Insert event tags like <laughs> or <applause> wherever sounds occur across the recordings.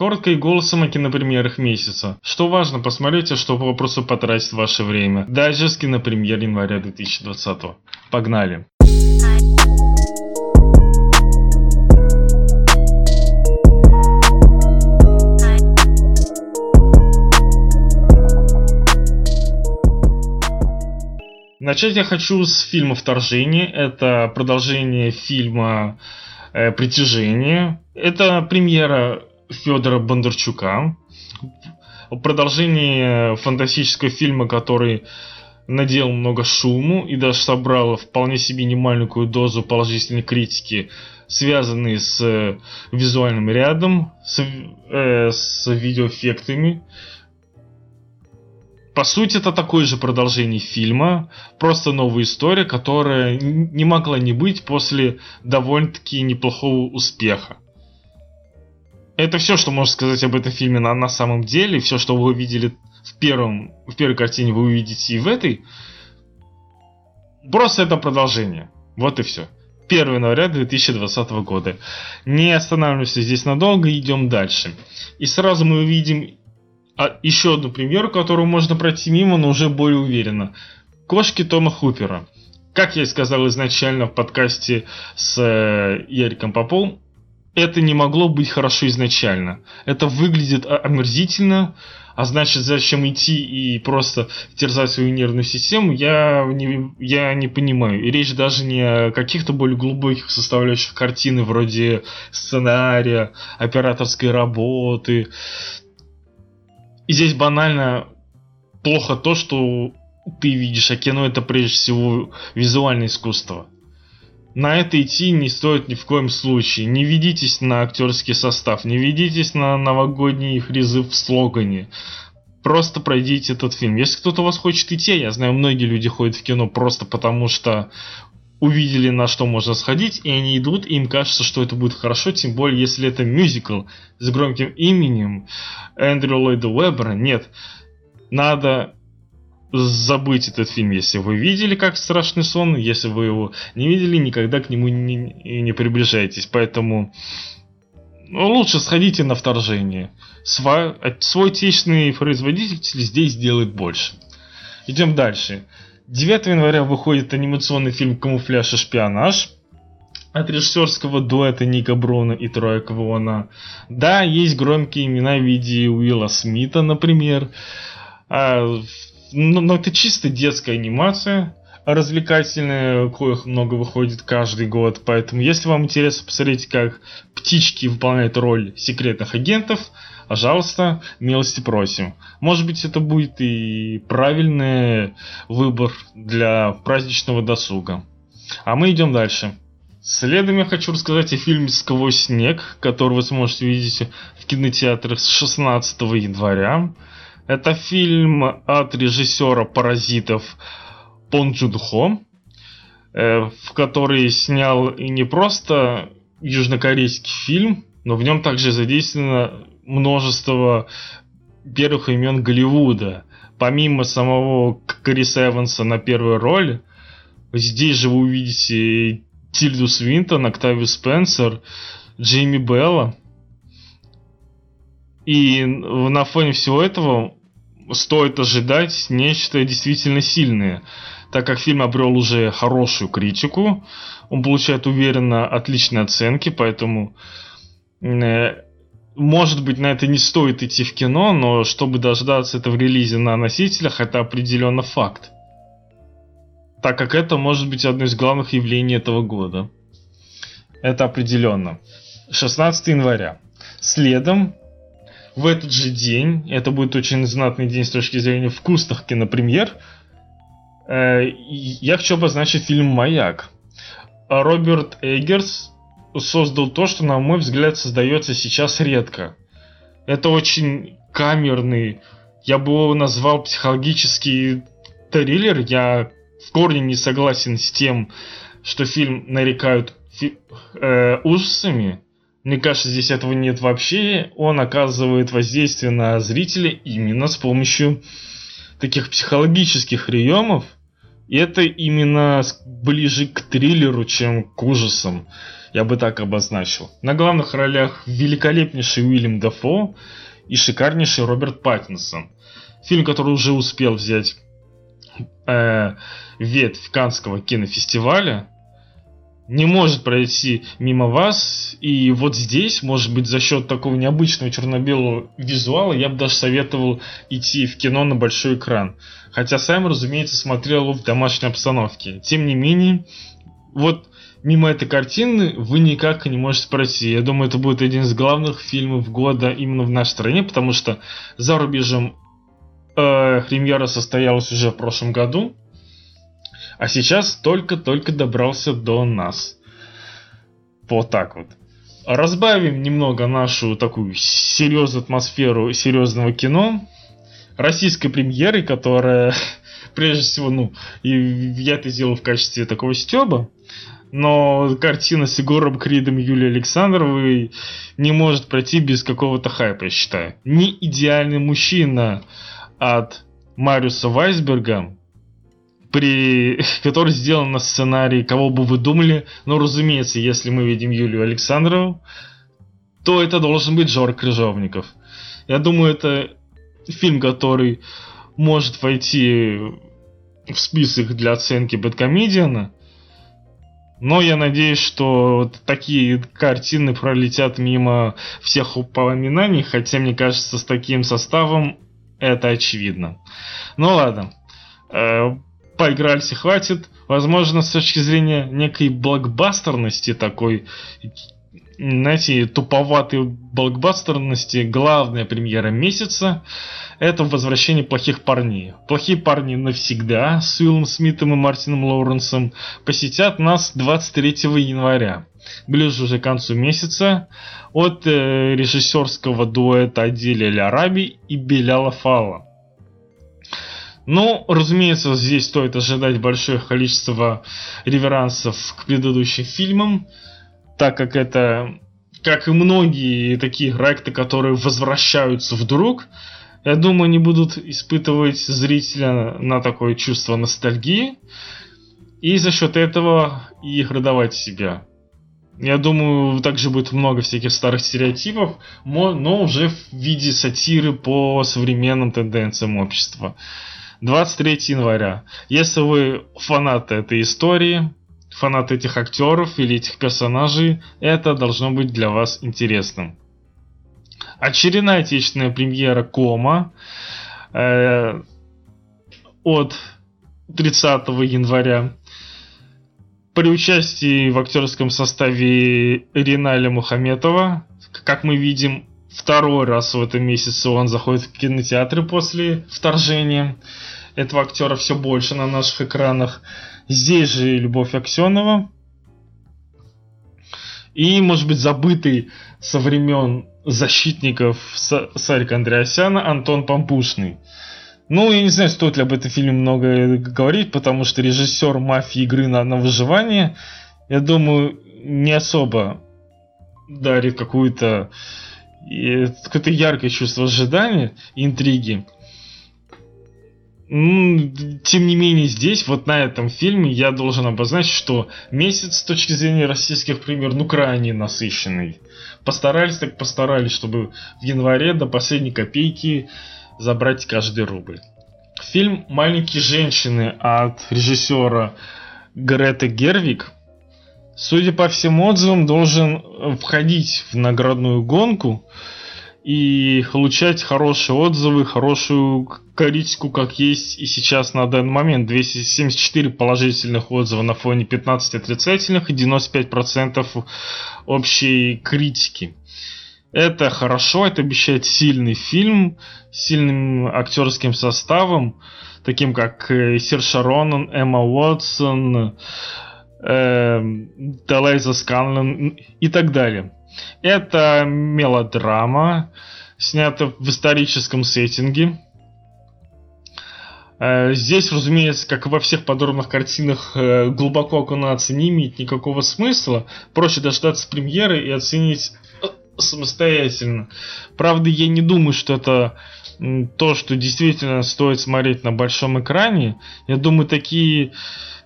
Коротко и голосом о кинопремьерах месяца. Что важно посмотреть, а что попросту потратить ваше время. Даже с кинопремьер января 2020. Погнали! Начать я хочу с фильма «Вторжение». Это продолжение фильма э, «Притяжение». Это премьера Федора Бондарчука. Продолжение фантастического фильма, который надел много шуму и даже собрал вполне себе немаленькую дозу положительной критики, связанные с э, визуальным рядом, с, э, с видеоэффектами. По сути, это такое же продолжение фильма, просто новая история, которая не могла не быть после довольно-таки неплохого успеха. Это все, что можно сказать об этом фильме на, на самом деле. Все, что вы увидели в, первом, в первой картине, вы увидите и в этой. Просто это продолжение. Вот и все. 1 января 2020 года. Не останавливаемся здесь надолго, идем дальше. И сразу мы увидим а, еще одну премьеру, которую можно пройти мимо, но уже более уверенно. Кошки Тома Хупера. Как я и сказал изначально в подкасте с э, Яриком Поповым, это не могло быть хорошо изначально. Это выглядит омерзительно, а значит, зачем идти и просто терзать свою нервную систему, я не, я не понимаю. И речь даже не о каких-то более глубоких составляющих картины, вроде сценария, операторской работы. И здесь банально плохо то, что ты видишь, а кино это прежде всего визуальное искусство на это идти не стоит ни в коем случае. Не ведитесь на актерский состав, не ведитесь на новогодний призыв в слогане. Просто пройдите этот фильм. Если кто-то вас хочет идти, я знаю, многие люди ходят в кино просто потому, что увидели, на что можно сходить, и они идут, и им кажется, что это будет хорошо, тем более, если это мюзикл с громким именем Эндрю Ллойда Уэббера. Нет, надо забыть этот фильм, если вы видели как страшный сон, если вы его не видели, никогда к нему не, не приближайтесь. Поэтому ну, лучше сходите на вторжение. Сва, свой отечественный производитель здесь делает больше. Идем дальше. 9 января выходит анимационный фильм «Камуфляж и шпионаж» от режиссерского дуэта Ника Бруна и Троя Квона. Да, есть громкие имена в виде Уилла Смита, например. А но, но это чисто детская анимация, развлекательная, коих много выходит каждый год. Поэтому, если вам интересно посмотреть, как птички выполняют роль секретных агентов, пожалуйста, милости просим. Может быть, это будет и правильный выбор для праздничного досуга. А мы идем дальше. Следом я хочу рассказать о фильме «Сквозь снег», который вы сможете увидеть в кинотеатрах с 16 января. Это фильм от режиссера «Паразитов» Пон Джун Хо, э, в который снял и не просто южнокорейский фильм, но в нем также задействовано множество первых имен Голливуда. Помимо самого Криса Эванса на первой роли, здесь же вы увидите Тильду Свинтон, Октавию Спенсер, Джейми Белла. И на фоне всего этого стоит ожидать нечто действительно сильное, так как фильм обрел уже хорошую критику, он получает уверенно отличные оценки, поэтому э, может быть, на это не стоит идти в кино, но чтобы дождаться этого релиза на носителях, это определенно факт. Так как это может быть одно из главных явлений этого года. Это определенно. 16 января. Следом в этот же день, это будет очень знатный день с точки зрения вкусных кинопремьер, э, я хочу обозначить фильм «Маяк». Роберт Эггерс создал то, что, на мой взгляд, создается сейчас редко. Это очень камерный, я бы его назвал психологический триллер. Я в корне не согласен с тем, что фильм нарекают фи- э, ужасами. Мне кажется, здесь этого нет вообще. Он оказывает воздействие на зрителя именно с помощью таких психологических приемов. И это именно ближе к триллеру, чем к ужасам. Я бы так обозначил. На главных ролях великолепнейший Уильям Дафо и шикарнейший Роберт Паттинсон. Фильм, который уже успел взять э, ветвь Канского кинофестиваля, не может пройти мимо вас. И вот здесь, может быть, за счет такого необычного черно-белого визуала, я бы даже советовал идти в кино на большой экран. Хотя сам, разумеется, смотрел его в домашней обстановке. Тем не менее, вот мимо этой картины вы никак не можете пройти. Я думаю, это будет один из главных фильмов года именно в нашей стране, потому что за рубежом э, премьера состоялась уже в прошлом году. А сейчас только-только добрался до нас. Вот так вот. Разбавим немного нашу такую серьезную атмосферу серьезного кино. Российской премьеры, которая, <laughs> прежде всего, ну, и я это сделал в качестве такого стеба. Но картина с Егором Кридом Юлией Александровой не может пройти без какого-то хайпа, я считаю. Не идеальный мужчина от Мариуса Вайсберга при... <laughs> который сделан на сценарии, кого бы вы думали. Но, разумеется, если мы видим Юлию Александрову, то это должен быть Жор Крыжовников. Я думаю, это фильм, который может войти в список для оценки Бэткомедиана. Но я надеюсь, что такие картины пролетят мимо всех упоминаний, хотя мне кажется, с таким составом это очевидно. Ну ладно. Поигрались и хватит. Возможно, с точки зрения некой блокбастерности такой, знаете, туповатой блокбастерности, главная премьера месяца это «Возвращение плохих парней». «Плохие парни навсегда» с Уиллом Смитом и Мартином Лоуренсом посетят нас 23 января. Ближе уже к концу месяца от э, режиссерского дуэта Аделя Ляраби и Беляла Фала. Ну, разумеется, здесь стоит ожидать большое количество реверансов к предыдущим фильмам, так как это, как и многие такие проекты, которые возвращаются вдруг, я думаю, они будут испытывать зрителя на такое чувство ностальгии, и за счет этого их родовать себя. Я думаю, также будет много всяких старых стереотипов, но уже в виде сатиры по современным тенденциям общества. 23 января. Если вы фанаты этой истории, фанаты этих актеров или этих персонажей, это должно быть для вас интересным. Очередная отечественная премьера Кома э, от 30 января при участии в актерском составе Риналя Мухаметова. Как мы видим, второй раз в этом месяце он заходит в кинотеатры после вторжения этого актера все больше на наших экранах. Здесь же Любовь Аксенова. И, может быть, забытый со времен защитников Сарика Андреасяна Антон Пампушный. Ну, я не знаю, стоит ли об этом фильме много говорить, потому что режиссер «Мафии. Игры на, на выживание», я думаю, не особо дарит какую-то какое-то яркое чувство ожидания, интриги. Тем не менее, здесь, вот на этом фильме, я должен обозначить, что месяц с точки зрения российских премьер, ну, крайне насыщенный. Постарались так постарались, чтобы в январе до последней копейки забрать каждый рубль. Фильм «Маленькие женщины» от режиссера Греты Гервик, судя по всем отзывам, должен входить в наградную гонку и получать хорошие отзывы, хорошую критику, как есть и сейчас на данный момент. 274 положительных отзыва на фоне 15 отрицательных и 95% общей критики. Это хорошо, это обещает сильный фильм, сильным актерским составом, таким как э, Сир Шаронан, Эмма Уотсон, э, Делайза Сканлен и так далее. Это мелодрама, снята в историческом сеттинге. Э, здесь, разумеется, как и во всех подобных картинах, э, глубоко окунаться не имеет никакого смысла. Проще дождаться премьеры и оценить э, самостоятельно. Правда, я не думаю, что это то, что действительно стоит смотреть на большом экране, я думаю, такие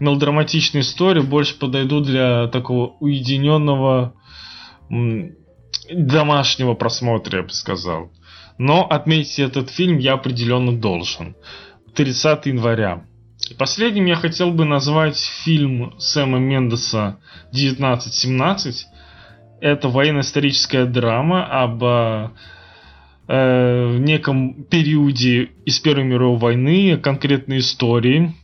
мелодраматичные истории больше подойдут для такого уединенного домашнего просмотра, я бы сказал. Но отметить этот фильм я определенно должен. 30 января. Последним я хотел бы назвать фильм Сэма Мендеса 1917. Это военно-историческая драма об э, в неком периоде из Первой мировой войны, конкретной истории,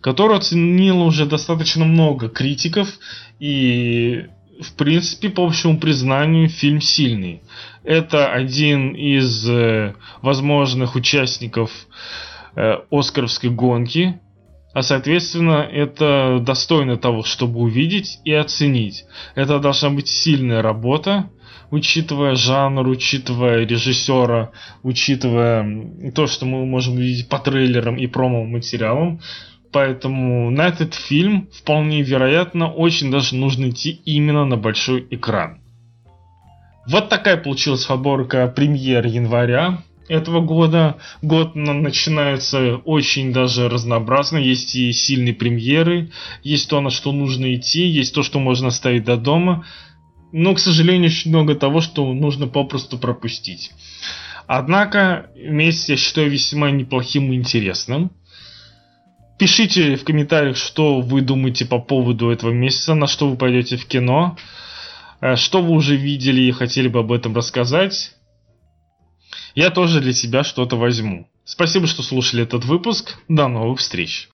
которую оценило уже достаточно много критиков и в принципе, по общему признанию, фильм сильный. Это один из э, возможных участников э, Оскаровской гонки, а соответственно, это достойно того, чтобы увидеть и оценить. Это должна быть сильная работа, учитывая жанр, учитывая режиссера, учитывая то, что мы можем видеть по трейлерам и промо-материалам. Поэтому на этот фильм вполне вероятно очень даже нужно идти именно на большой экран. Вот такая получилась подборка премьер января этого года. Год начинается очень даже разнообразно. Есть и сильные премьеры, есть то, на что нужно идти, есть то, что можно оставить до дома. Но, к сожалению, очень много того, что нужно попросту пропустить. Однако, месяц я считаю весьма неплохим и интересным. Пишите в комментариях, что вы думаете по поводу этого месяца, на что вы пойдете в кино, э, что вы уже видели и хотели бы об этом рассказать. Я тоже для себя что-то возьму. Спасибо, что слушали этот выпуск. До новых встреч.